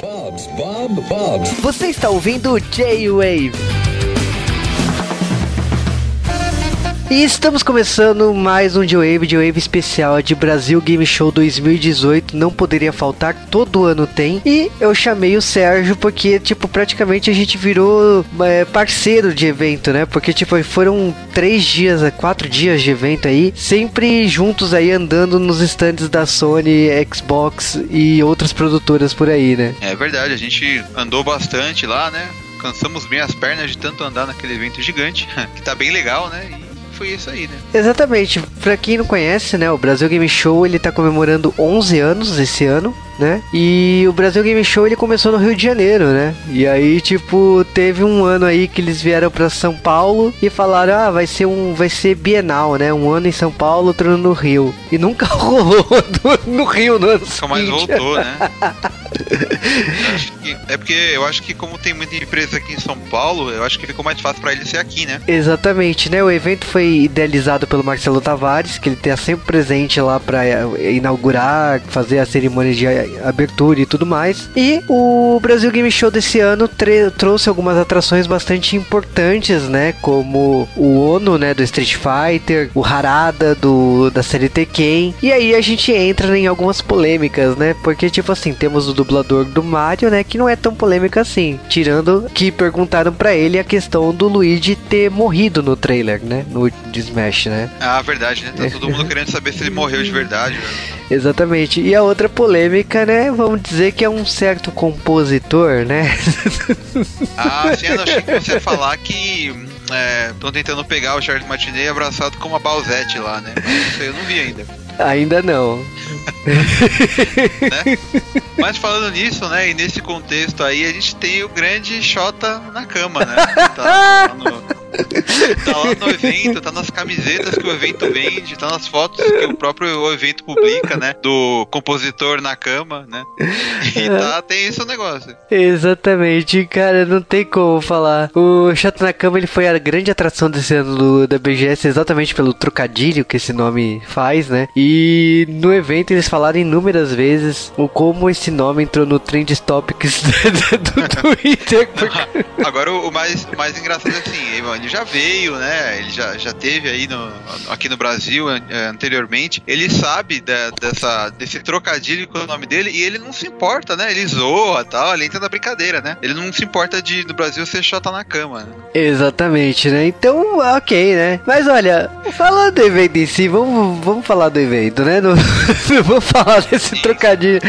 Bob's, Bob. Você está ouvindo J-Wave. E estamos começando mais um J-Wave, J-Wave especial de Brasil Game Show 2018. Não poderia faltar, todo ano tem. E eu chamei o Sérgio porque, tipo, praticamente a gente virou é, parceiro de evento, né? Porque, tipo, foram três dias, é, quatro dias de evento aí, sempre juntos aí andando nos stands da Sony, Xbox e outras produtoras por aí, né? É verdade, a gente andou bastante lá, né? Cansamos bem as pernas de tanto andar naquele evento gigante, que tá bem legal, né? E foi isso aí, né? Exatamente. Pra quem não conhece, né, o Brasil Game Show ele tá comemorando 11 anos esse ano né? E o Brasil Game Show ele começou no Rio de Janeiro, né? E aí, tipo, teve um ano aí que eles vieram para São Paulo e falaram: "Ah, vai ser um vai ser bienal, né? Um ano em São Paulo, outro no Rio". E nunca rolou no, no Rio, no ano Nunca mais voltou, né? que, é porque eu acho que como tem muita empresa aqui em São Paulo, eu acho que ficou mais fácil para ele ser aqui, né? Exatamente, né? O evento foi idealizado pelo Marcelo Tavares, que ele tem sempre presente lá para inaugurar, fazer a cerimônia de abertura e tudo mais. E o Brasil Game Show desse ano trouxe algumas atrações bastante importantes, né? Como o Ono, né? Do Street Fighter, o Harada do da série Tekken. E aí a gente entra em algumas polêmicas, né? Porque, tipo assim, temos o dublador do Mario, né? Que não é tão polêmica assim. Tirando que perguntaram para ele a questão do Luigi ter morrido no trailer, né? No de Smash, né? Ah, verdade, né? Tá todo mundo querendo saber se ele morreu de verdade. Né? Exatamente. E a outra polêmica, né? Vamos dizer que é um certo compositor, né? Ah, sim, eu achei que você ia falar que estão é, tentando pegar o Charles Martinet abraçado com uma Balzette lá, né? Mas isso aí eu não vi ainda. Ainda não. né? Mas falando nisso, né, e nesse contexto aí, a gente tem o grande Xota na cama, né? Tá no, tá lá no evento, tá nas camisetas que o evento vende, tá nas fotos que o próprio evento publica, né? Do compositor na cama, né? E tá, tem esse negócio. Exatamente, cara, não tem como falar. O Chato na Cama ele foi a grande atração desse ano do, da BGS, exatamente pelo trocadilho que esse nome faz, né? E no evento eles falaram inúmeras vezes o como esse nome entrou no Trend Topics do, Twitter. Porque... Agora o mais, mais engraçado é assim, ele já veio, né? Ele já, já teve aí no, aqui no Brasil é, anteriormente. Ele sabe da, dessa, desse trocadilho com o nome dele e ele não se importa, né? Ele zoa tal, ele entra na brincadeira, né? Ele não se importa de no Brasil ser chota na cama. Né? Exatamente, né? Então, ok, né? Mas olha, falando do evento em si, vamos, vamos falar do evento, né? Não, não vou falar desse Sim. trocadilho.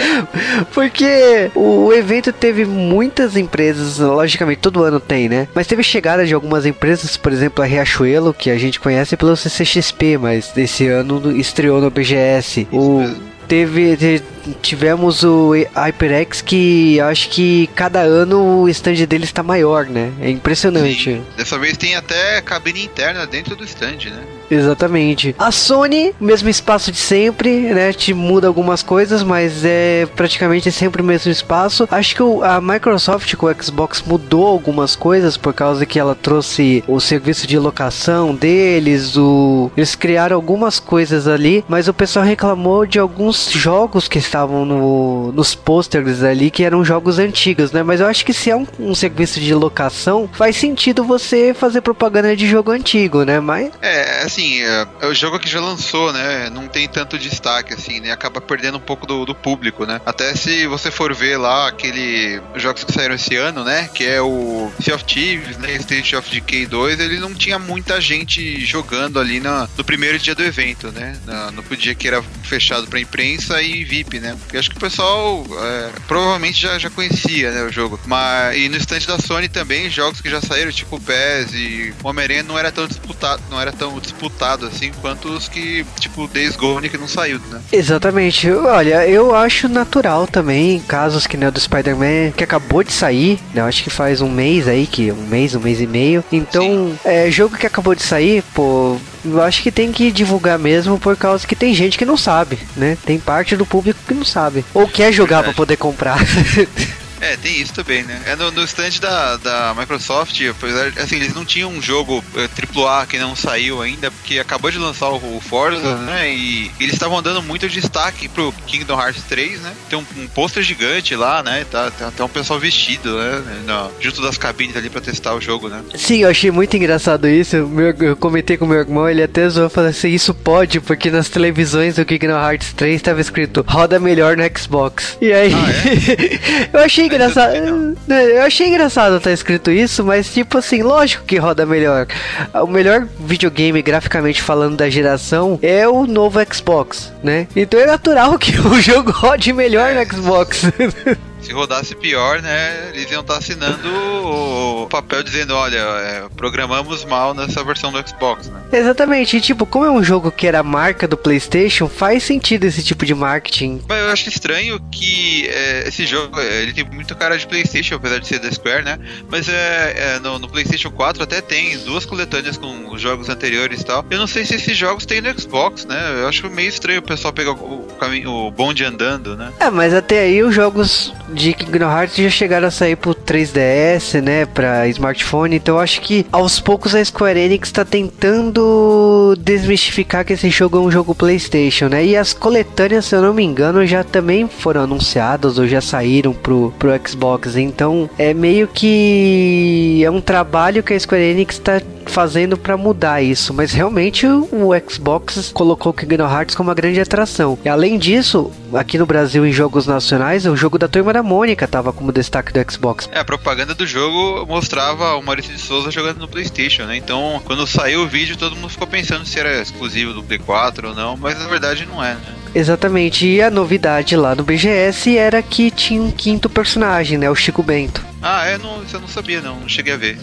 Porque o evento teve muitas empresas, logicamente todo ano tem, né? Mas teve chegada de algumas empresas, por exemplo, a Riachuelo, que a gente conhece pelo CCXP, mas esse ano estreou no BGS. Isso o mesmo. Teve, tivemos o HyperX que acho que cada ano o stand dele está maior, né? É impressionante. Sim. Dessa vez tem até cabine interna dentro do stand, né? Exatamente. A Sony, mesmo espaço de sempre, né? Te muda algumas coisas, mas é praticamente sempre o mesmo espaço. Acho que o, a Microsoft com o Xbox mudou algumas coisas por causa que ela trouxe o serviço de locação deles, o eles criaram algumas coisas ali, mas o pessoal reclamou de alguns jogos que estavam no, nos posters ali que eram jogos antigos, né? Mas eu acho que se é um, um serviço de locação, faz sentido você fazer propaganda de jogo antigo, né? Mas é, assim, assim, é, é, o jogo que já lançou, né? Não tem tanto destaque, assim, né? Acaba perdendo um pouco do, do público, né? Até se você for ver lá aquele jogos que saíram esse ano, né? Que é o Sea of Thieves, né? State of Decay 2, ele não tinha muita gente jogando ali na, no primeiro dia do evento, né? Na, no dia que era fechado pra imprensa e VIP, né? Porque acho que o pessoal é, provavelmente já, já conhecia, né? O jogo. Mas, e no estante da Sony também, jogos que já saíram, tipo o PES e o Homem-Aranha não era tão disputado, não era tão disputado assim quanto os que, tipo, Days Gone que não saiu, né? Exatamente. Olha, eu acho natural também casos que nem o do Spider-Man que acabou de sair, né? Acho que faz um mês aí, que um mês, um mês e meio. Então, é jogo que acabou de sair, pô, eu acho que tem que divulgar mesmo por causa que tem gente que não sabe, né? Tem parte do público que não sabe. Ou quer jogar para poder comprar. É, É, tem isso também, né? É no, no stand da, da Microsoft, apesar assim, eles não tinham um jogo é, AAA que não saiu ainda, porque acabou de lançar o, o Forza, né? E eles estavam dando muito destaque pro Kingdom Hearts 3, né? Tem um, um pôster gigante lá, né? Tá, tem até um pessoal vestido, né? No, junto das cabines ali pra testar o jogo, né? Sim, eu achei muito engraçado isso. Meu, eu comentei com meu irmão, ele até zoou, falou assim, isso pode, porque nas televisões do Kingdom Hearts 3 estava escrito roda melhor no Xbox. E aí, Ah, é? eu achei engraçado. eu né, Eu achei engraçado estar escrito isso, mas tipo assim, lógico que roda melhor. O melhor videogame, graficamente falando, da geração é o novo Xbox, né? Então é natural que o jogo rode melhor no Xbox. Se rodasse pior, né? Eles iam estar assinando o papel dizendo, olha, é, programamos mal nessa versão do Xbox, né? Exatamente, e, tipo, como é um jogo que era a marca do PlayStation, faz sentido esse tipo de marketing. Mas eu acho estranho que é, esse jogo, é, ele tem muita cara de Playstation, apesar de ser da Square, né? Mas é, é, no, no Playstation 4 até tem duas coletâneas com os jogos anteriores e tal. Eu não sei se esses jogos tem no Xbox, né? Eu acho meio estranho o pessoal pegar o, o caminho, o bonde andando, né? É, mas até aí os jogos de Kingdom Hearts já chegaram a sair pro 3DS, né, pra smartphone, então acho que aos poucos a Square Enix tá tentando desmistificar que esse jogo é um jogo PlayStation, né? E as coletâneas, se eu não me engano, já também foram anunciadas ou já saíram pro, pro Xbox, então é meio que é um trabalho que a Square Enix tá fazendo para mudar isso, mas realmente o, Xbox colocou o Kingdom Hearts como uma grande atração. E além disso, aqui no Brasil em jogos nacionais, o jogo da Turma da Mônica tava como destaque do Xbox. É, a propaganda do jogo mostrava o Maurício de Souza jogando no PlayStation, né? Então, quando saiu o vídeo, todo mundo ficou pensando se era exclusivo do Play 4 ou não, mas na verdade não é, né? Exatamente, e a novidade lá no BGS era que tinha um quinto personagem, né, o Chico Bento. Ah, é, não, isso eu não sabia, não, não cheguei a ver.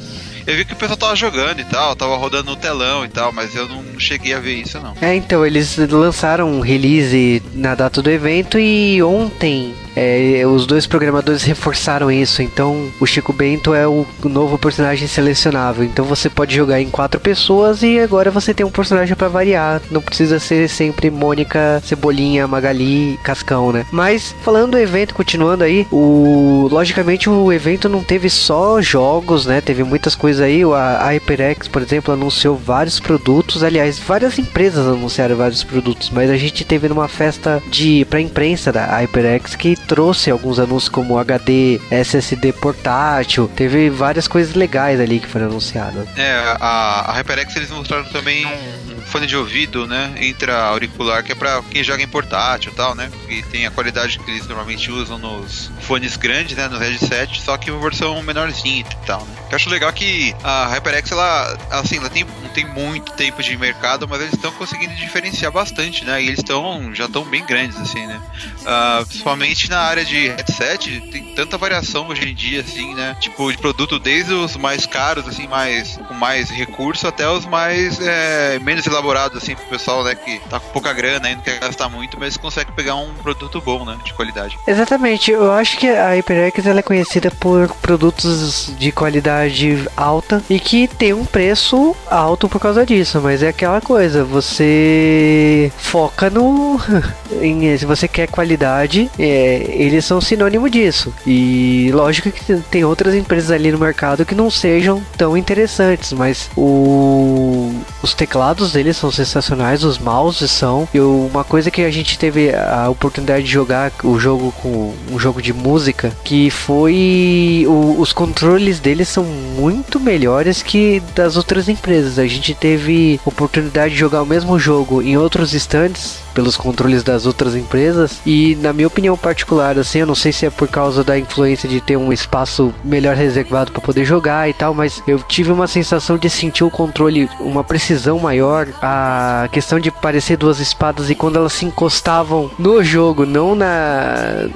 Eu vi que o pessoal tava jogando e tal, tava rodando no telão e tal, mas eu não cheguei a ver isso, não. É, então, eles lançaram um release na data do evento e ontem é, os dois programadores reforçaram isso. Então, o Chico Bento é o novo personagem selecionável. Então, você pode jogar em quatro pessoas e agora você tem um personagem para variar. Não precisa ser sempre Mônica, Cebolinha, Magali, Cascão, né? Mas, falando do evento, continuando aí, o logicamente o evento não teve só jogos, né? Teve muitas coisas aí. A HyperX, por exemplo, anunciou vários produtos. Aliás, várias empresas anunciaram vários produtos. Mas a gente teve numa festa de para imprensa da HyperX que trouxe alguns anúncios como HD, SSD portátil. Teve várias coisas legais ali que foram anunciadas. É, a, a HyperX eles mostraram também fone de ouvido, né? Intra-auricular, que é pra quem joga em portátil e tal, né? E tem a qualidade que eles normalmente usam nos fones grandes, né? No headset, só que uma versão menorzinha e tal, né? Eu acho legal que a HyperX, ela, assim, ela tem, não tem muito tempo de mercado, mas eles estão conseguindo diferenciar bastante, né? E eles estão, já estão bem grandes, assim, né? Ah, principalmente na área de headset, tem tanta variação hoje em dia, assim, né? Tipo, de produto desde os mais caros, assim, mais com mais recurso, até os mais é, menos assim, pro pessoal, né? Que tá com pouca grana aí, não quer gastar muito, mas consegue pegar um produto bom, né? De qualidade. Exatamente, eu acho que a HyperX ela é conhecida por produtos de qualidade alta e que tem um preço alto por causa disso, mas é aquela coisa, você foca no. em, se você quer qualidade, é, eles são sinônimo disso. E lógico que tem outras empresas ali no mercado que não sejam tão interessantes, mas o, os teclados são sensacionais, os mouses são. E uma coisa que a gente teve a oportunidade de jogar o jogo com um jogo de música, que foi o- os controles deles são muito melhores que das outras empresas. A gente teve oportunidade de jogar o mesmo jogo em outros stands pelos controles das outras empresas. E na minha opinião particular assim, eu não sei se é por causa da influência de ter um espaço melhor reservado para poder jogar e tal, mas eu tive uma sensação de sentir o controle uma precisão maior, a questão de parecer duas espadas e quando elas se encostavam no jogo, não na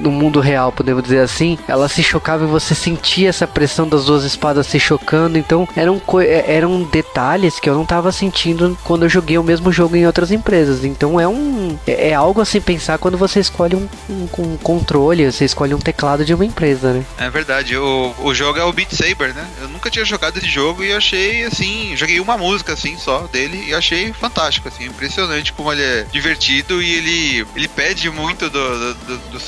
no mundo real, podemos dizer assim, ela se chocava e você sentia essa pressão das duas espadas se chocando. Então eram, eh, eram detalhes que eu não tava sentindo quando eu joguei o mesmo jogo em outras empresas. Então é um é, é algo a se pensar quando você escolhe um, um, um controle, você escolhe um teclado de uma empresa, né? É verdade, o, o jogo é o Beat Saber, né? Eu nunca tinha jogado esse jogo e achei, assim, joguei uma música, assim, só dele e achei fantástico, assim, impressionante como ele é divertido e ele, ele pede muito do, do, do- do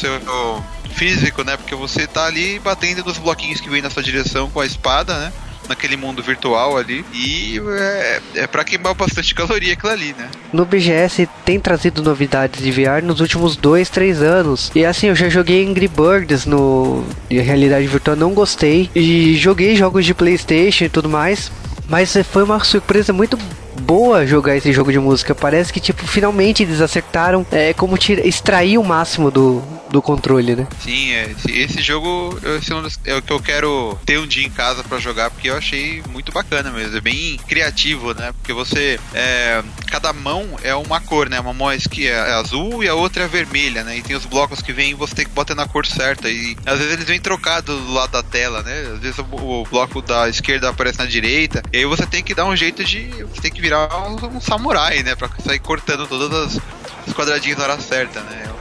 físico, né? Porque você tá ali batendo nos bloquinhos que vem na sua direção com a espada, né? naquele mundo virtual ali. E é, é para queimar bastante caloria aquilo ali, né? No BGS tem trazido novidades de VR nos últimos dois, três anos. E assim, eu já joguei Angry Birds no realidade virtual, não gostei. E joguei jogos de PlayStation e tudo mais. Mas foi uma surpresa muito boa jogar esse jogo de música. Parece que, tipo, finalmente eles acertaram é, como tira, extrair o máximo do, do controle, né? Sim, é, esse, esse jogo esse é o que eu quero ter um dia em casa para jogar, porque eu achei muito bacana mesmo. É bem criativo, né? Porque você. É, cada mão é uma cor, né? Uma mão é, é azul e a outra é vermelha, né? E tem os blocos que vêm e você tem que botar na cor certa. E às vezes eles vêm trocados do lado da tela, né? Às vezes o, o bloco da esquerda aparece na direita. E aí você tem que dar um jeito de. Você tem que virar um, um samurai, né? Pra sair cortando todas as, os quadradinhos na hora certa, né?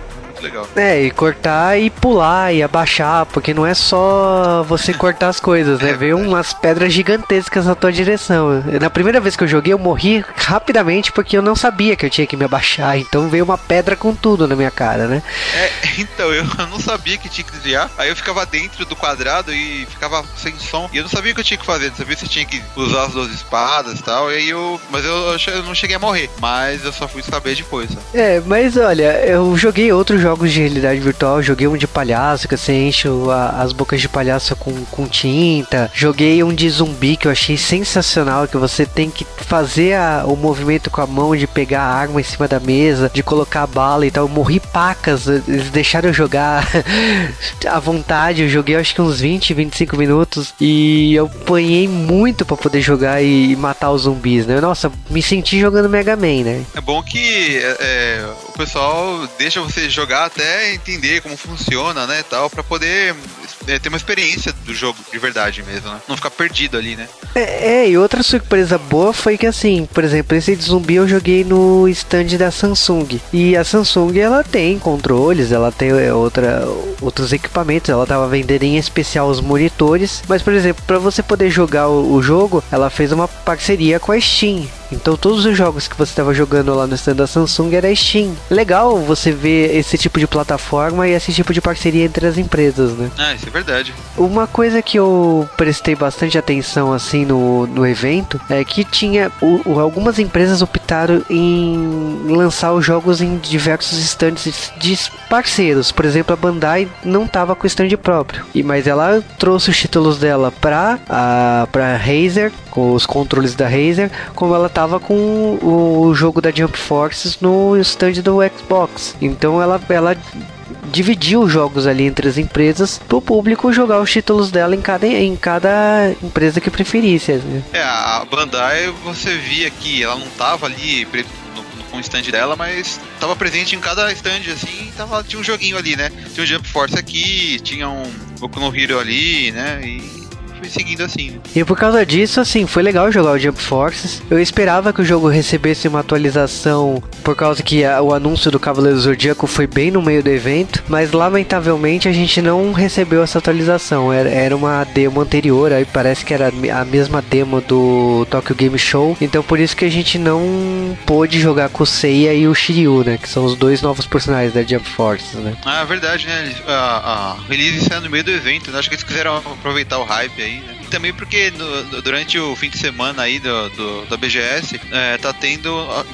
Legal. É, e cortar e pular e abaixar, porque não é só você cortar as coisas, né? É, Veio umas pedras gigantescas na tua direção. Na primeira vez que eu joguei, eu morri rapidamente porque eu não sabia que eu tinha que me abaixar. Então veio uma pedra com tudo na minha cara, né? É, então, eu não sabia que tinha que desviar. Aí eu ficava dentro do quadrado e ficava sem som. E eu não sabia o que eu tinha que fazer. Não sabia se eu tinha que usar as duas espadas e tal. E aí eu. Mas eu, eu não cheguei a morrer. Mas eu só fui saber depois. Ó. É, mas olha, eu joguei outros jogos jogos de realidade virtual, joguei um de palhaço, que você enche a, as bocas de palhaço com, com tinta. Joguei um de zumbi que eu achei sensacional, que você tem que fazer a, o movimento com a mão de pegar a arma em cima da mesa, de colocar a bala e tal. Eu morri pacas, eles deixaram eu jogar à vontade. Eu joguei acho que uns 20, 25 minutos e eu apanhei muito para poder jogar e, e, matar os zumbis, né? Nossa, me senti jogando Mega Man, né? É bom que é, é pessoal deixa você jogar até entender como funciona, né, tal, para poder é, ter uma experiência do jogo de verdade mesmo, né? Não ficar perdido ali, né? É, é, e outra surpresa boa foi que assim, por exemplo, esse de zumbi eu joguei no stand da Samsung. E a Samsung ela tem controles, ela tem é, outra, outros equipamentos, ela tava vendendo em especial os monitores, mas por exemplo, para você poder jogar o, o jogo, ela fez uma parceria com a Steam. Então todos os jogos que você estava jogando lá no stand da Samsung era Steam. Legal você ver esse tipo de plataforma e esse tipo de parceria entre as empresas, né? Ah, isso é verdade. Uma coisa que eu prestei bastante atenção assim no, no evento é que tinha o, algumas empresas optaram em lançar os jogos em diversos stands de parceiros. Por exemplo, a Bandai não estava com stand próprio, e mas ela trouxe os títulos dela para a para Razer com os controles da Razer, como ela tava com o, jogo da Jump Forces no stand do Xbox. Então ela, ela dividiu os jogos ali entre as empresas para o público jogar os títulos dela em cada, em cada empresa que preferisse. É, a Bandai você via que ela não tava ali com o stand dela, mas tava presente em cada stand, assim, tava, tinha um joguinho ali, né? Tinha um Jump Force aqui, tinha um Boku no Hero ali, né? E seguindo assim. E por causa disso, assim, foi legal jogar o Jump Forces. Eu esperava que o jogo recebesse uma atualização por causa que a, o anúncio do Cavaleiro Zodíaco foi bem no meio do evento, mas lamentavelmente a gente não recebeu essa atualização. Era, era uma demo anterior, aí parece que era a mesma demo do Tokyo Game Show. Então por isso que a gente não pôde jogar com o Seiya e o Shiryu, né? Que são os dois novos personagens da Jump Forces, né? Ah, é verdade, né? A, a release saiu no meio do evento, né? Acho que eles quiseram aproveitar o hype aí né? E também porque no, durante o fim de semana aí do, do da BGS, é, tá tendo.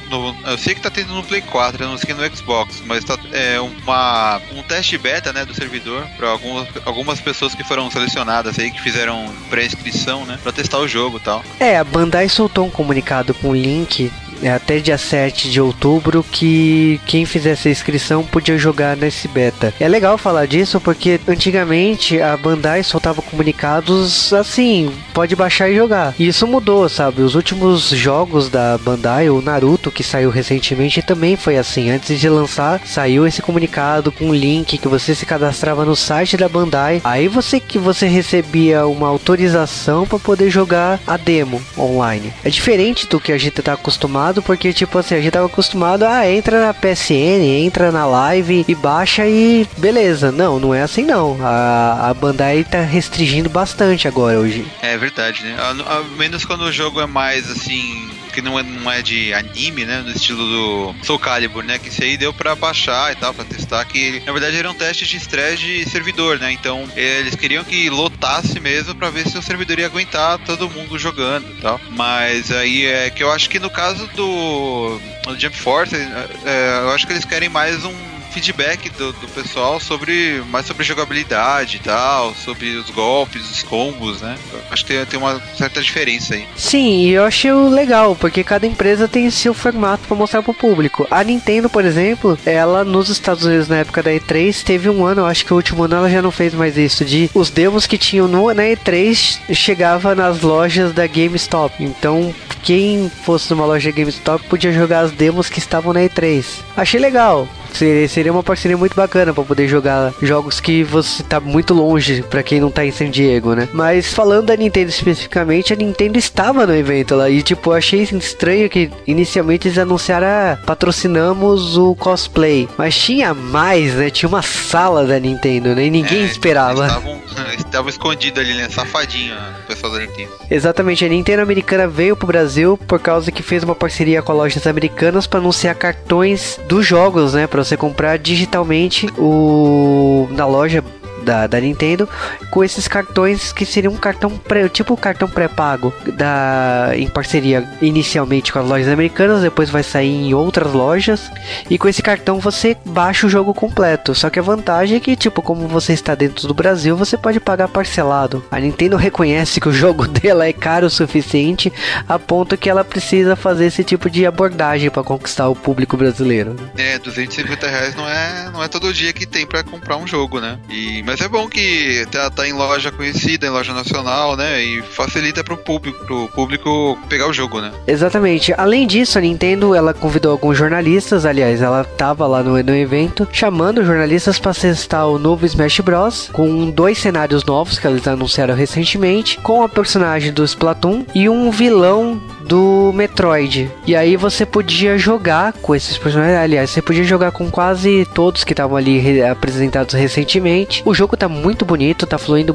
No, eu sei que tá tendo no Play 4, eu não sei no Xbox, mas tá é, uma, um teste beta né, do servidor para algumas, algumas pessoas que foram selecionadas aí, que fizeram pré-inscrição, né? Pra testar o jogo e tal. É, a Bandai soltou um comunicado com o link é até dia 7 de outubro que quem fizesse a inscrição podia jogar nesse beta. É legal falar disso porque antigamente a Bandai soltava comunicados assim, pode baixar e jogar. E isso mudou, sabe? Os últimos jogos da Bandai, o Naruto que saiu recentemente também foi assim. Antes de lançar, saiu esse comunicado com um link que você se cadastrava no site da Bandai. Aí você que você recebia uma autorização para poder jogar a demo online. É diferente do que a gente tá acostumado acostumado, porque, tipo assim, a gente tava acostumado a ah, entra na PSN, entra na live e baixa e beleza. Não, não é assim não. A, a Bandai tá restringindo bastante agora hoje. É verdade, né? A, a, menos quando o jogo é mais assim que não é, não é de anime, né? No estilo do Soul Calibur, né? Que esse aí deu pra baixar e tal, pra testar. Que na verdade era um teste de estresse de servidor, né? Então eles queriam que lotasse mesmo pra ver se o servidor ia aguentar todo mundo jogando e tal. Mas aí é que eu acho que no caso do, do Jump Force, é, é, eu acho que eles querem mais um feedback do, do, pessoal sobre mais sobre jogabilidade e tal, sobre os golpes, os combos, né? Acho que tem, tem uma certa diferença aí. Sim, eu achei legal, porque cada empresa tem seu formato para mostrar pro público. A Nintendo, por exemplo, ela nos Estados Unidos na época da E3 teve um ano, acho que o último ano ela já não fez mais isso, de os demos que tinham no, na E3 chegava nas lojas da GameStop. Então, quem fosse numa loja GameStop podia jogar as demos que estavam na E3. Achei legal. Seria uma parceria muito bacana para poder jogar jogos que você tá muito longe para quem não tá em San Diego, né? Mas falando da Nintendo especificamente, a Nintendo estava no evento lá e tipo, achei estranho que inicialmente eles anunciaram ah, patrocinamos o cosplay, mas tinha mais, né? Tinha uma sala da Nintendo, né? E ninguém é, esperava. Estavam Tava escondido ali, né? Safadinho o pessoal da Nintendo. Exatamente, a Nintendo americana veio pro Brasil por causa que fez uma parceria com lojas americanas para anunciar cartões dos jogos, né? Para você comprar digitalmente o na loja da, da Nintendo com esses cartões que seriam um cartão pré, tipo cartão pré-pago da em parceria inicialmente com as lojas americanas, depois vai sair em outras lojas e com esse cartão você baixa o jogo completo. Só que a vantagem é que tipo como você está dentro do Brasil, você pode pagar parcelado. A Nintendo reconhece que o jogo dela é caro o suficiente a ponto que ela precisa fazer esse tipo de abordagem para conquistar o público brasileiro. É, 250 reais não é, não é todo dia que tem para comprar um jogo, né? E mas é bom que tá, tá, em loja conhecida, em loja nacional, né? E facilita pro público, pro público pegar o jogo, né? Exatamente. Além disso, a Nintendo ela convidou alguns jornalistas, aliás, ela tava lá no, no evento, chamando jornalistas para testar o novo Smash Bros. com dois cenários novos que eles anunciaram recentemente, com a personagem do Splatoon e um vilão do Metroid. E aí você podia jogar com esses personagens. Aliás, você podia jogar com quase todos que estavam ali re apresentados recentemente. O jogo tá muito bonito, tá fluindo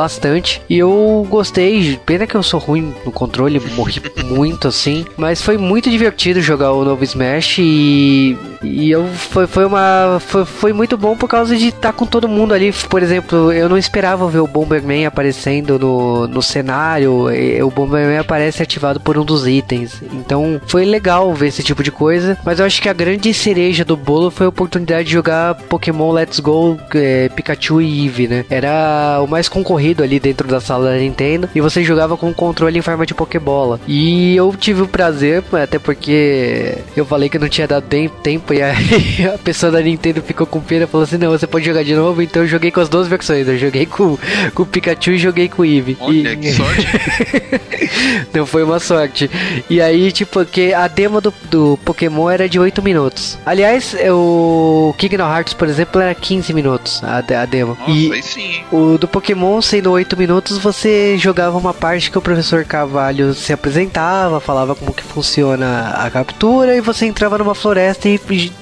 bastante. E eu gostei. Pena que eu sou ruim no controle, morri muito assim. Mas foi muito divertido jogar o novo Smash. E, e eu foi, foi uma. Foi, foi muito bom por causa de estar tá com todo mundo ali. Por exemplo, eu não esperava ver o Bomberman aparecendo no, no cenário. E, o Bomberman aparece ativado por um dos itens. Então foi legal ver esse tipo de coisa. Mas eu acho que a grande cereja do bolo foi a oportunidade de jogar Pokémon Let's Go é, Pikachu e Eevee, né? Era o mais concorrido ali dentro da sala da Nintendo e você jogava com o controle em forma de Pokébola. E eu tive o prazer, até porque eu falei que não tinha dado tempo e a, a pessoa da Nintendo ficou com pena e falou assim: não, você pode jogar de novo. Então eu joguei com as duas versões. Eu joguei com, com o Pikachu e joguei com o Eevee. Olha, e... que sorte! não foi uma sorte. E aí, tipo, que a demo do, do Pokémon era de 8 minutos. Aliás, o Kingdom Hearts, por exemplo, era 15 minutos a, a demo. Nossa, e aí sim. O do Pokémon sendo 8 minutos, você jogava uma parte que o professor Carvalho se apresentava, falava como que funciona a captura e você entrava numa floresta e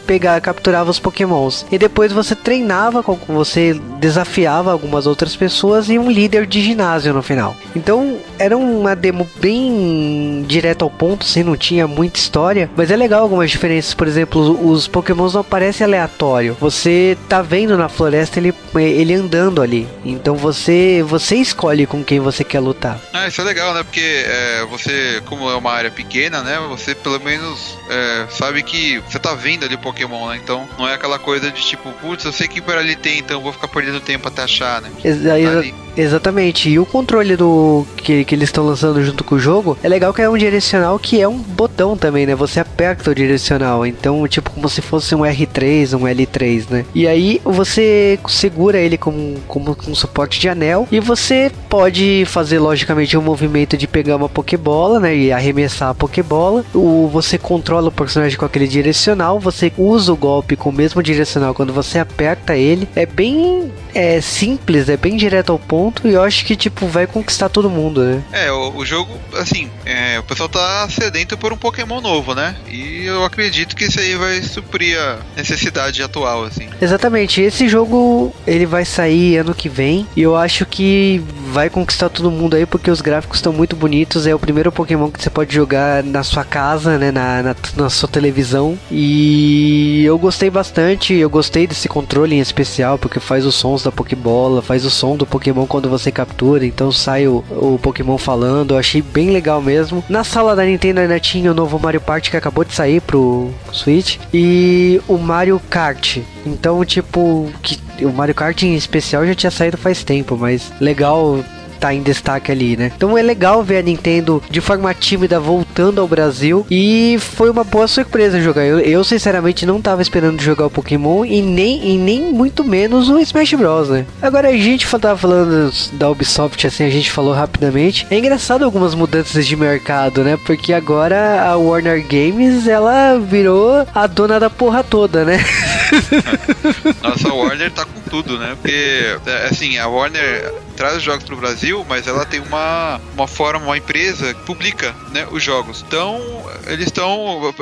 pegar, capturava os Pokémons. E depois você treinava, com você desafiava algumas outras pessoas e um líder de ginásio no final. Então era uma demo bem direto ao ponto, assim, não tinha muita história, mas é legal algumas diferenças. Por exemplo, os Pokémons não aparecem aleatório. Você tá vendo na floresta ele, ele andando ali. Então você você escolhe com quem você quer lutar. Ah, isso é legal, né? Porque é, você, como é uma área pequena, né? Você pelo menos é, sabe que você tá vendo ali o Pokémon, né? Então não é aquela coisa de tipo, putz, eu sei que por ali tem, então vou ficar perdendo tempo até achar, né? Exa tá exatamente. E o controle do que, que eles estão lançando junto com o jogo é legal que é um direcional que é um botão também, né? Você aperta o direcional. Então, tipo, como se fosse um R3, um L3, né? E aí você segura ele como, como com suporte de anel e você pode fazer, logicamente, um movimento de pegar uma Pokébola, né? E arremessar a Pokébola. O, você controla o personagem com aquele direcional. Você usa o golpe com o mesmo direcional quando você aperta ele. É bem é, simples, é bem direto ao ponto pronto e eu acho que, tipo, vai conquistar todo mundo, né? É, o, o jogo, assim, é, o pessoal tá sedento por um Pokémon novo, né? E eu acredito que isso aí vai suprir a necessidade atual, assim. Exatamente. Esse jogo, ele vai sair ano que vem e eu acho que vai conquistar todo mundo aí porque os gráficos estão muito bonitos. É o primeiro Pokémon que você pode jogar na sua casa, né? Na, na, na sua televisão. E eu gostei bastante. Eu gostei desse controle em especial porque faz os sons da Pokébola, faz o som do Pokémon quando você captura. Então sai o, o Pokémon falando. Eu achei bem legal mesmo. Na sala da Nintendo ainda tinha o novo Mario Party que acabou de sair pro Switch. E o Mario Kart. Então, tipo, que o Mario Kart em especial já tinha saído faz tempo, mas legal tá em destaque ali, né? Então é legal ver a Nintendo de forma tímida voltando ao Brasil e foi uma boa surpresa jogar. Eu, eu sinceramente não tava esperando jogar o Pokémon e nem, e nem muito menos o Smash Bros, né? Agora a gente tava falando da Ubisoft assim, a gente falou rapidamente. É engraçado algumas mudanças de mercado, né? Porque agora a Warner Games ela virou a dona da porra toda, né? Nossa, a Warner tá com tudo, né? Porque, é, assim, a Warner traz os jogos pro Brasil, mas ela tem uma, uma forma, uma empresa que publica né, os jogos. Então, eles estão,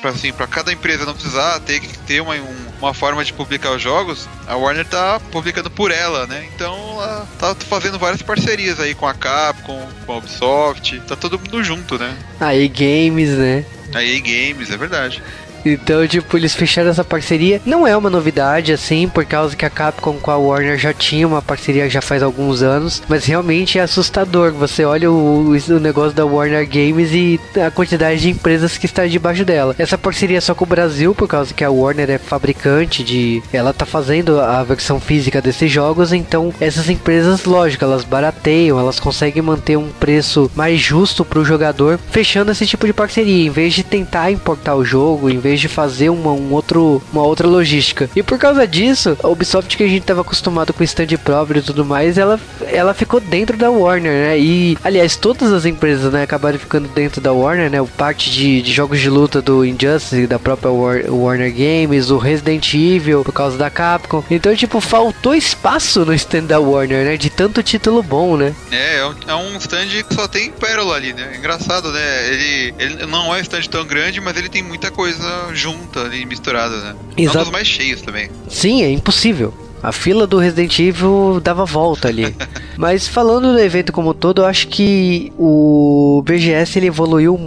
para assim, pra cada empresa não precisar ter que ter uma, uma forma de publicar os jogos, a Warner tá publicando por ela, né? Então, ela tá fazendo várias parcerias aí com a Capcom, com a Ubisoft, tá todo mundo junto, né? Aí Games, né? A EA Games, é verdade. Então, tipo, eles fecharam essa parceria. Não é uma novidade, assim, por causa que a Capcom com a Warner já tinha uma parceria já faz alguns anos. Mas realmente é assustador. Você olha o, o negócio da Warner Games e a quantidade de empresas que está debaixo dela. Essa parceria é só com o Brasil, por causa que a Warner é fabricante de. Ela tá fazendo a versão física desses jogos. Então, essas empresas, lógico, elas barateiam, elas conseguem manter um preço mais justo para o jogador, fechando esse tipo de parceria. Em vez de tentar importar o jogo, em vez vez de fazer uma, um outro, uma outra logística. E por causa disso, a Ubisoft que a gente estava acostumado com stand próprio e tudo mais, ela, ela ficou dentro da Warner, né? E, aliás, todas as empresas, né, acabaram ficando dentro da Warner, né? O parte de, de jogos de luta do Injustice, da própria War, Warner Games, o Resident Evil, por causa da Capcom. Então, tipo, faltou espaço no stand da Warner, né? De tanto título bom, né? É, é um, é um stand que só tem pérola ali, né? Engraçado, né? Ele, ele não é um stand tão grande, mas ele tem muita coisa junta ali, misturada, né? Exato. É um dos mais cheios também. Sim, é impossível. A fila do Resident Evil dava volta ali. Mas falando do evento como todo, eu acho que o BGS ele evoluiu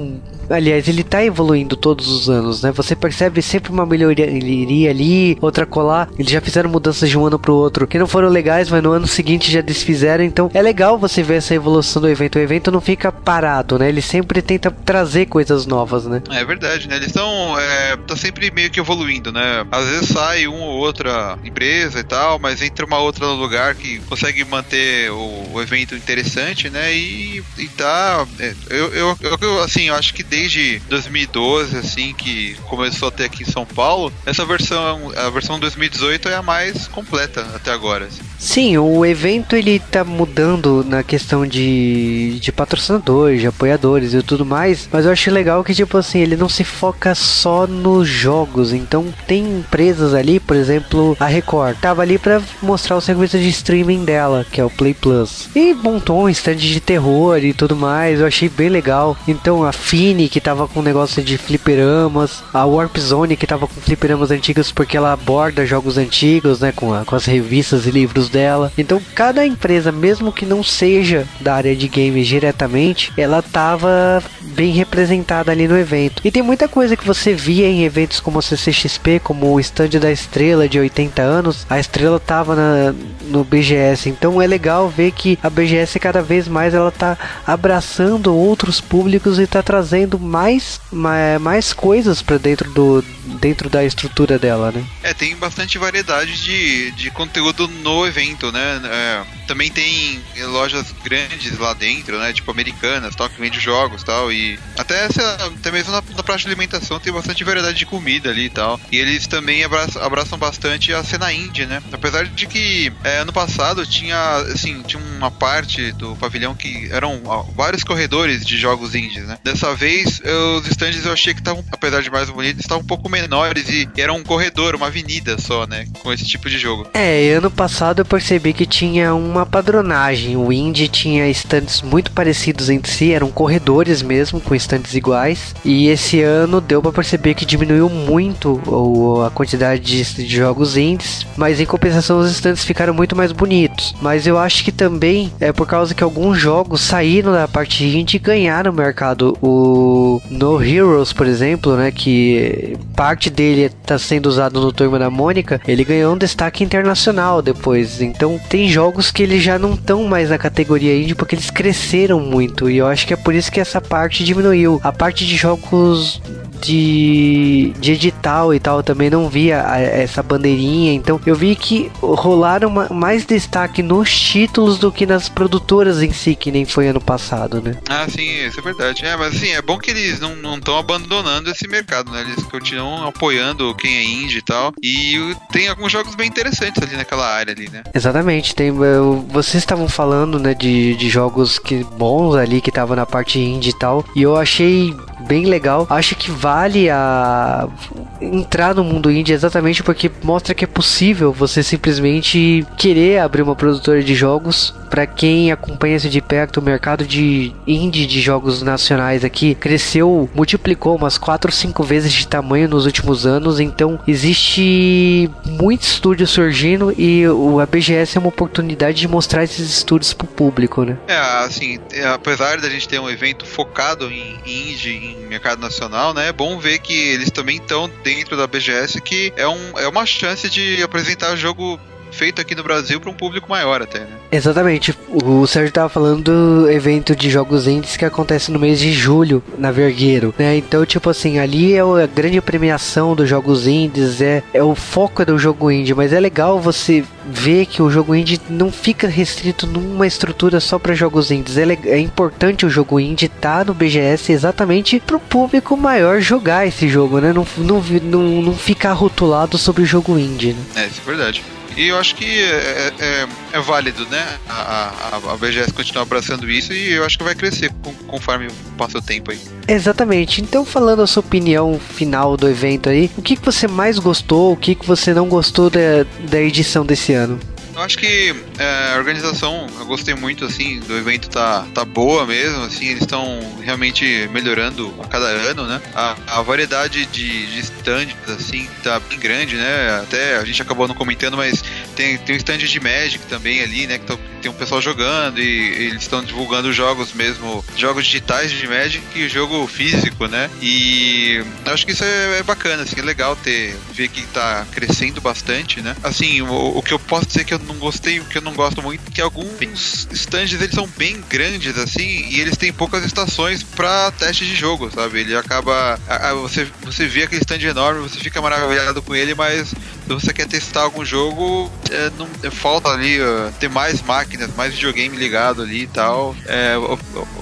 Aliás, ele tá evoluindo todos os anos, né? Você percebe sempre uma melhoria ali, outra colar. Eles já fizeram mudanças de um ano pro outro que não foram legais, mas no ano seguinte já desfizeram. Então é legal você ver essa evolução do evento. O evento não fica parado, né? Ele sempre tenta trazer coisas novas, né? É verdade, né? Eles estão é, tá sempre meio que evoluindo, né? Às vezes sai uma ou outra empresa e tal, mas entra uma outra no lugar que consegue manter o, o evento interessante, né? E, e tá. É, eu, eu, eu, assim, eu acho que desde desde 2012, assim, que começou a ter aqui em São Paulo, essa versão, a versão 2018 é a mais completa até agora. Assim. Sim, o evento ele tá mudando na questão de, de patrocinadores, de apoiadores e tudo mais, mas eu acho legal que, tipo assim, ele não se foca só nos jogos. Então, tem empresas ali, por exemplo, a Record, tava ali para mostrar o serviço de streaming dela, que é o Play Plus. E montou um stand de terror e tudo mais, eu achei bem legal. Então, a Fini, que tava com um negócio de fliperamas, a Warp Zone, que tava com fliperamas antigos porque ela aborda jogos antigos, né, com, a, com as revistas e livros dela. Então, cada empresa, mesmo que não seja da área de games diretamente, ela tava bem representada ali no evento. E tem muita coisa que você via em eventos como o CCXP, como o stand da Estrela de 80 anos. A Estrela tava na, no BGS, então é legal ver que a BGS cada vez mais ela tá abraçando outros públicos e tá trazendo mais mais, coisas para dentro do dentro da estrutura dela, né? É, tem bastante variedade de, de conteúdo no evento evento, né? É, também tem lojas grandes lá dentro, né? Tipo americanas, tal, que vende jogos tal. E até, essa, até mesmo na, na praça de alimentação tem bastante variedade de comida ali e tal. E eles também abraçam, abraçam bastante a cena indie, né? Apesar de que é, ano passado tinha, assim, tinha uma parte do pavilhão que eram ó, vários corredores de jogos indies, né? Dessa vez, os stands eu achei que estavam, apesar de mais bonitos, estavam um pouco menores e, e era um corredor, uma avenida só, né? Com esse tipo de jogo. É, ano passado eu percebi que tinha uma uma padronagem. O indie tinha estantes muito parecidos entre si, eram corredores mesmo, com estantes iguais. E esse ano deu para perceber que diminuiu muito a quantidade de, de jogos indies, mas em compensação os estantes ficaram muito mais bonitos. Mas eu acho que também é por causa que alguns jogos saíram da parte indie e ganharam o mercado. O No Heroes, por exemplo, né, que parte dele está sendo usado no Turma da Mônica, ele ganhou um destaque internacional depois. Então tem jogos que eles já não estão mais na categoria indie porque eles cresceram muito e eu acho que é por isso que essa parte diminuiu. A parte de jogos de, de edital e tal, também não via essa bandeirinha. Então eu vi que rolaram mais destaque nos títulos do que nas produtoras em si, que nem foi ano passado, né? Ah, sim, isso é verdade. É, mas assim, é bom que eles não estão abandonando esse mercado, né? Eles continuam apoiando quem é indie e tal. E tem alguns jogos bem interessantes ali naquela área ali, né? Exatamente. Tem, vocês estavam falando, né, de, de jogos que bons ali que estavam na parte indie e tal. E eu achei bem legal. Acho que vale a entrar no mundo indie exatamente porque mostra que é possível você simplesmente querer abrir uma produtora de jogos. Para quem acompanha-se de perto, o mercado de indie de jogos nacionais aqui cresceu, multiplicou umas 4 ou 5 vezes de tamanho nos últimos anos. Então existe muito estúdio surgindo e o ABGS é uma oportunidade de mostrar esses estúdios pro público, né? É, assim, apesar da gente ter um evento focado em indie, em mercado nacional, né? É bom ver que eles também estão dentro da BGS, que é, um, é uma chance de apresentar jogo feito aqui no Brasil para um público maior até, né? Exatamente. O Sérgio tava falando do evento de jogos indies que acontece no mês de julho, na Vergueiro, né? Então, tipo assim, ali é a grande premiação dos jogos indies, é, é o foco do jogo indie, mas é legal você ver que o jogo indie não fica restrito numa estrutura só para jogos indies. É, é, importante o jogo indie estar tá no BGS exatamente para o público maior jogar esse jogo, né? Não, não, não, não ficar rotulado sobre o jogo indie, né? É, isso é verdade. E eu acho que é, é, é válido, né? A, a, a, BGS continuar abraçando isso e eu acho que vai crescer conforme passa o tempo aí. Exatamente. Então, falando a sua opinião final do evento aí, o que, que você mais gostou, o que, que você não gostou da, da edição desse ano? Eu acho que é, a organização, eu gostei muito, assim, do evento tá, tá boa mesmo, assim, eles estão realmente melhorando a cada ano, né? A, a variedade de, de stands, assim, tá bem grande, né? Até a gente acabou não comentando, mas tem, tem um stand de Magic também ali, né? Que tá, tem um pessoal jogando e, e eles estão divulgando jogos mesmo, jogos digitais de Magic e jogo físico, né? E acho que isso é, é bacana, assim, é legal ter, ver que tá crescendo bastante, né? Assim, o, o que eu posso dizer que eu não gostei, que eu não gosto muito, que alguns stands eles são bem grandes assim e eles têm poucas estações para teste de jogo, sabe? Ele acaba a, a, você você vê aquele stand enorme, você fica maravilhado com ele, mas você quer testar algum jogo, é, não é, falta ali ter mais máquinas, mais videogame ligado ali e tal. É,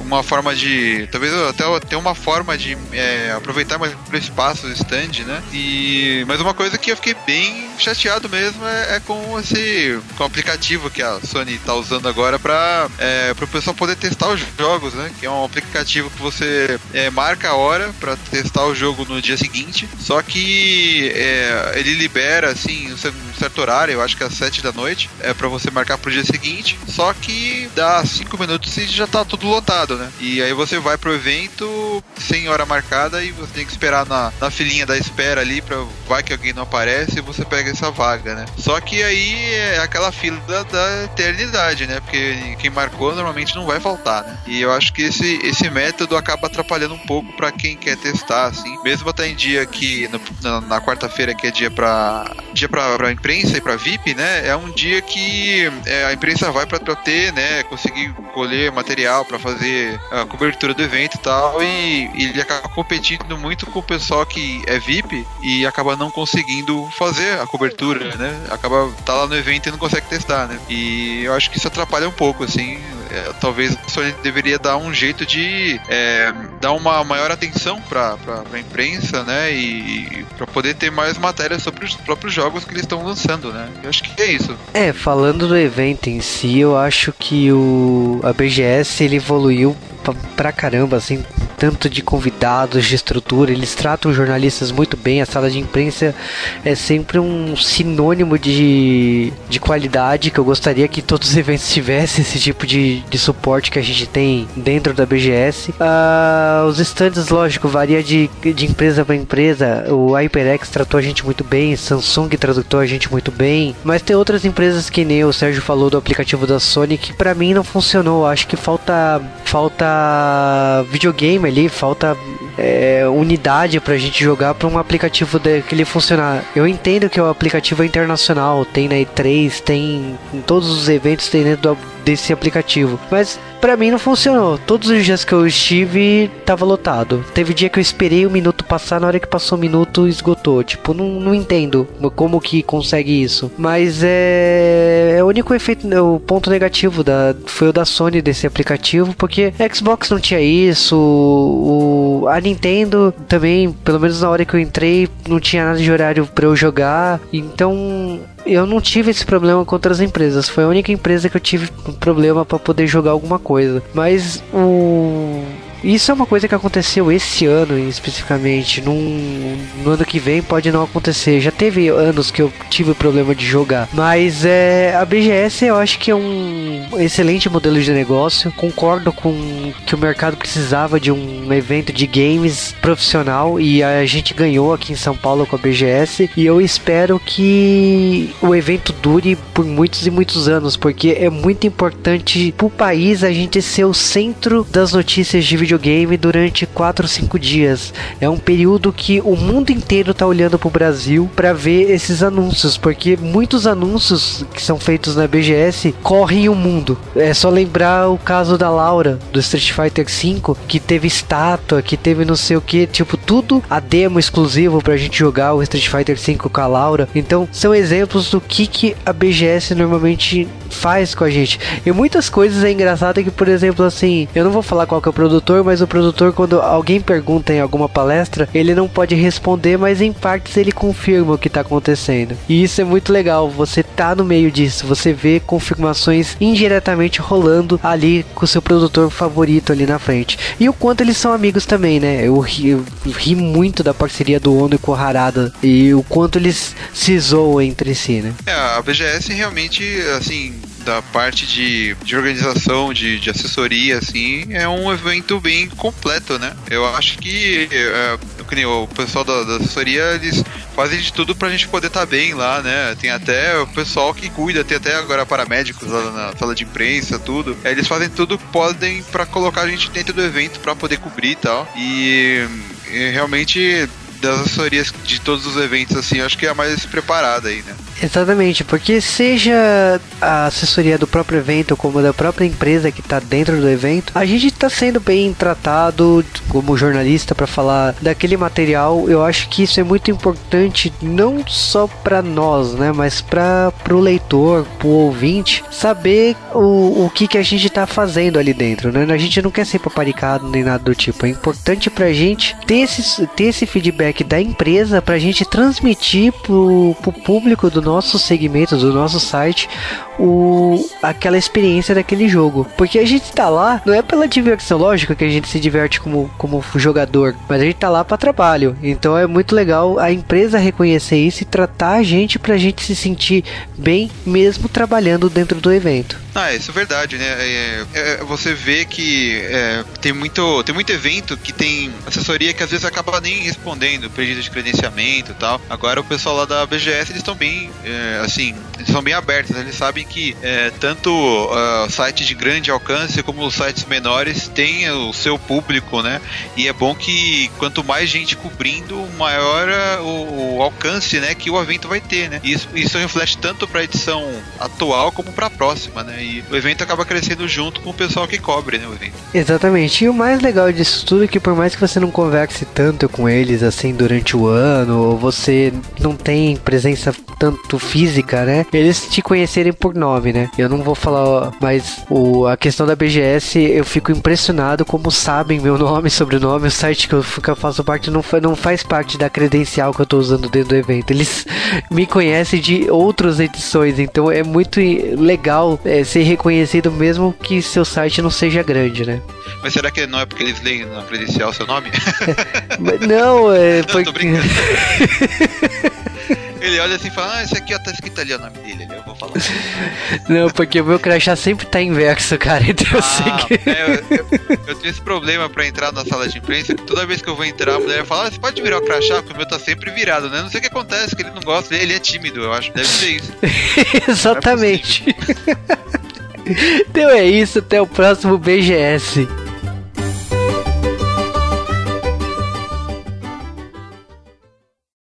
uma forma de talvez até ter uma forma de é, aproveitar mais o espaço do stand, né? E mas uma coisa que eu fiquei bem chateado mesmo é, é com esse com o aplicativo que a Sony está usando agora para é, o pessoal poder testar os jogos, né? Que é um aplicativo que você é, marca a hora para testar o jogo no dia seguinte. Só que é, ele libera assim um certo horário, eu acho que é às 7 da noite, é para você marcar pro dia seguinte. Só que dá 5 minutos e já tá tudo lotado, né? E aí você vai pro evento sem hora marcada e você tem que esperar na, na filinha da espera ali para vai que alguém não aparece e você pega essa vaga, né? Só que aí é aquela fila da, da, eternidade, né? Porque quem marcou normalmente não vai faltar, né? E eu acho que esse, esse método acaba atrapalhando um pouco para quem quer testar, assim. Mesmo até em dia que, no, na, na quarta-feira, que é dia pra, dia pra, pra imprensa e pra VIP, né? É um dia que é, a imprensa vai pra ter, né? Conseguir colher material para fazer a cobertura do evento e tal. E, e ele acaba competindo muito com o pessoal que é VIP e acaba não conseguindo fazer a cobertura, né? Acaba tá lá no evento e não consegue testar, né? E eu acho que isso atrapalha um pouco, assim. É, talvez a Sony deveria dar um jeito de é, dar uma maior atenção para a imprensa, né? E, e para poder ter mais matérias sobre os próprios jogos que eles estão lançando, né? Eu acho que é isso. É, falando do evento em si, eu acho que o a BGS ele evoluiu pra, pra caramba, assim, tanto de convidados, de estrutura. Eles tratam jornalistas muito bem. A sala de imprensa é sempre um sinônimo de, de qualidade que eu gostaria que todos os eventos tivessem esse tipo de, de suporte que a gente tem dentro da BGS. Uh, ah, os stands, lógico, varia de, de empresa para empresa. O HyperX tratou a gente muito bem, Samsung tratou a gente muito bem, mas tem outras empresas que nem o Sérgio falou do aplicativo da Sony que para mim não funcionou. Acho que falta falta videogame ali, falta é, unidade pra gente jogar para um aplicativo daquele funcionar. Eu entendo que o aplicativo é internacional, tem na E3, tem em todos os eventos tem dentro do, desse aplicativo, mas para mim não funcionou. Todos os dias que eu estive, tava lotado. Teve dia que eu esperei o um minuto passar, na hora que passou o um minuto, esgotou. Tipo, não, não entendo como que consegue isso. Mas é, é o único efeito, o ponto negativo da, foi o da Sony desse aplicativo, porque Xbox não tinha isso, o, a Nintendo também, pelo menos na hora que eu entrei, não tinha nada de horário para eu jogar. Então, eu não tive esse problema com outras empresas. Foi a única empresa que eu tive problema para poder jogar alguma coisa. Mas o isso é uma coisa que aconteceu esse ano especificamente. Num, no ano que vem pode não acontecer. Já teve anos que eu tive problema de jogar. Mas é, a BGS eu acho que é um excelente modelo de negócio. Concordo com que o mercado precisava de um evento de games profissional e a gente ganhou aqui em São Paulo com a BGS. E eu espero que o evento dure por muitos e muitos anos, porque é muito importante para o país a gente ser o centro das notícias de videogame durante 4 ou 5 dias. É um período que o mundo inteiro tá olhando pro Brasil para ver esses anúncios, porque muitos anúncios que são feitos na BGS correm o mundo. É só lembrar o caso da Laura do Street Fighter V, que teve estátua, que teve não sei o que, tipo tudo a demo exclusivo pra gente jogar o Street Fighter V com a Laura. Então, são exemplos do que que a BGS normalmente faz com a gente. E muitas coisas é engraçado que, por exemplo, assim, eu não vou falar qual que é o produtor, mas o produtor, quando alguém pergunta em alguma palestra, ele não pode responder, mas em partes ele confirma o que está acontecendo. E isso é muito legal, você tá no meio disso, você vê confirmações indiretamente rolando ali com o seu produtor favorito ali na frente. E o quanto eles são amigos também, né? Eu ri, eu ri muito da parceria do Ono com o Harada e o quanto eles se zoam entre si, né? É, a BGS realmente, assim, da parte de, de organização, de, de assessoria, assim, é um evento bem completo, né? Eu acho que, é, que o pessoal da, da, assessoria, eles fazem de tudo pra gente poder estar tá bem lá, né? Tem até o pessoal que cuida, tem até agora paramédicos lá na sala de imprensa, tudo. Eles fazem tudo que podem para colocar a gente dentro do evento para poder cobrir e tal. E, e realmente das assessorias de todos os eventos, assim, acho que é a mais preparada aí, né? Exatamente, porque seja a assessoria do próprio evento como da própria empresa que está dentro do evento, a gente está sendo bem tratado como jornalista para falar daquele material. Eu acho que isso é muito importante não só para nós, né, mas para o leitor, para o ouvinte, saber o, o que, que a gente está fazendo ali dentro, né? A gente não quer ser paparicado nem nada do tipo. É importante para a gente ter esse, ter esse feedback da empresa para a gente transmitir para o público do nosso segmento, do nosso site, o, aquela experiência daquele jogo. Porque a gente tá lá, não é pela diversão, lógico que a gente se diverte como, como jogador, mas a gente tá lá para trabalho. Então é muito legal a empresa reconhecer isso e tratar a gente pra gente se sentir bem mesmo trabalhando dentro do evento. Ah, isso é verdade, né? É, é, você vê que é, tem, muito, tem muito evento que tem assessoria que às vezes acaba nem respondendo pedido de credenciamento e tal. Agora o pessoal lá da BGS eles estão bem, é, assim, eles são bem abertos, eles sabem que é, tanto uh, sites de grande alcance como sites menores têm o seu público, né? E é bom que quanto mais gente cobrindo, maior uh, o, o, alcance, né, que o evento vai ter, né? Isso, isso reflete tanto para a edição atual como para a próxima, né? E o evento acaba crescendo junto com o pessoal que cobre, né, o evento. Exatamente. E o mais legal disso tudo é que por mais que você não converse tanto com eles assim durante o ano, ou você não tem presença tanto física, né? Eles te conhecerem por nome, né? Eu não vou falar, mas o, a questão da BGS, eu fico impressionado como sabem meu nome, sobrenome, o site que eu, que eu faço parte não, não faz parte da credencial que eu tô usando dentro do evento. Eles me conhecem de outras edições, então é muito legal é, ser reconhecido mesmo que seu site não seja grande, né? Mas será que não é porque eles leem na credencial seu nome? não, é porque... Ele olha assim e fala, ah, esse aqui ó, tá escrito ali o nome dele, eu vou falar. Não, porque o meu crachá sempre tá inverso, cara, então eu ah, sei que... É, eu, eu, eu, tenho esse problema pra entrar na sala de imprensa, toda vez que eu vou entrar, a mulher fala, ah, você pode virar o crachá, porque o meu tá sempre virado, né? Não sei o que acontece, que ele não gosta, ele é tímido, eu acho, deve ser isso. Exatamente. É então é isso, até o próximo BGS.